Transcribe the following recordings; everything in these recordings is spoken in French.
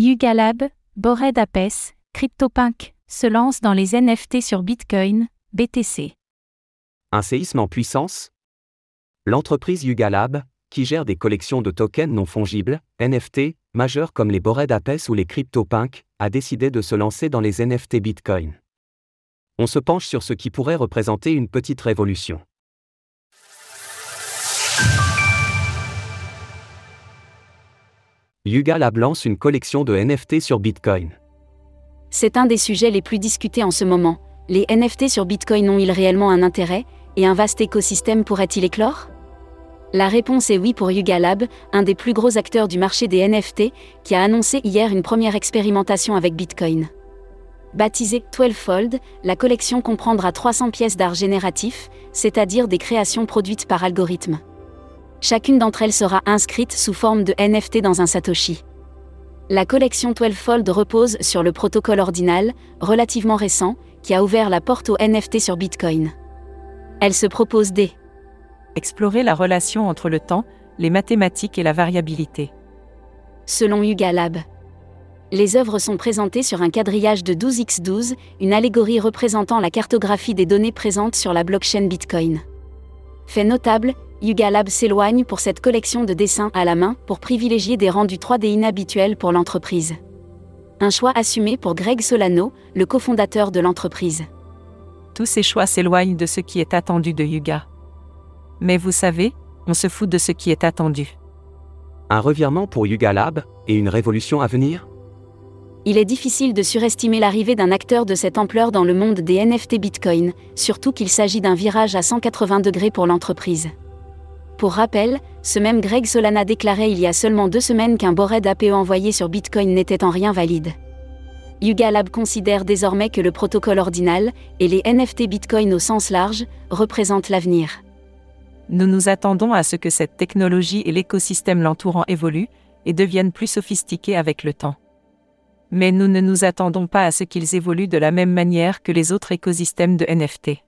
Yuga Lab, Bored Apes, CryptoPunk se lance dans les NFT sur Bitcoin, BTC. Un séisme en puissance? L'entreprise Yuga Lab, qui gère des collections de tokens non fongibles, NFT, majeurs comme les Bored Apes ou les CryptoPunk, a décidé de se lancer dans les NFT Bitcoin. On se penche sur ce qui pourrait représenter une petite révolution. Yuga Lab lance une collection de NFT sur Bitcoin. C'est un des sujets les plus discutés en ce moment. Les NFT sur Bitcoin ont-ils réellement un intérêt? Et un vaste écosystème pourrait-il éclore? La réponse est oui pour Yuga Lab, un des plus gros acteurs du marché des NFT, qui a annoncé hier une première expérimentation avec Bitcoin. Baptisée 12fold, la collection comprendra 300 pièces d'art génératif, c'est-à-dire des créations produites par algorithme. Chacune d'entre elles sera inscrite sous forme de NFT dans un Satoshi. La collection 12fold repose sur le protocole ordinal, relativement récent, qui a ouvert la porte aux NFT sur Bitcoin. Elle se propose d'. Explorer la relation entre le temps, les mathématiques et la variabilité. Selon Yuga Lab. Les œuvres sont présentées sur un quadrillage de 12x12, une allégorie représentant la cartographie des données présentes sur la blockchain Bitcoin. Fait notable, Yuga Lab s'éloigne pour cette collection de dessins à la main pour privilégier des rendus 3D inhabituels pour l'entreprise. Un choix assumé pour Greg Solano, le cofondateur de l'entreprise. Tous ces choix s'éloignent de ce qui est attendu de Yuga. Mais vous savez, on se fout de ce qui est attendu. Un revirement pour Yuga Lab et une révolution à venir? Il est difficile de surestimer l'arrivée d'un acteur de cette ampleur dans le monde des NFT Bitcoin, surtout qu'il s'agit d'un virage à 180 degrés pour l'entreprise. Pour rappel, ce même Greg Solana déclarait il y a seulement deux semaines qu'un bored APE envoyé sur Bitcoin n'était en rien valide. Yuga Lab considère désormais que le protocole ordinal, et les NFT Bitcoin au sens large, représentent l'avenir. Nous nous attendons à ce que cette technologie et l'écosystème l'entourant évoluent et deviennent plus sophistiqués avec le temps. Mais nous ne nous attendons pas à ce qu'ils évoluent de la même manière que les autres écosystèmes de NFT.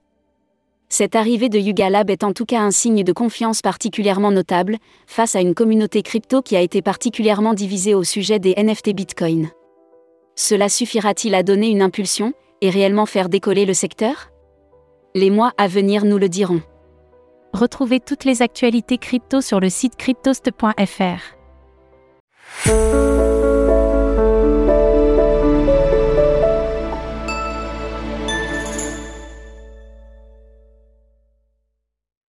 Cette arrivée de Yuga Lab est en tout cas un signe de confiance particulièrement notable, face à une communauté crypto qui a été particulièrement divisée au sujet des NFT Bitcoin. Cela suffira-t-il à donner une impulsion, et réellement faire décoller le secteur? Les mois à venir nous le diront. Retrouvez toutes les actualités crypto sur le site cryptost.fr.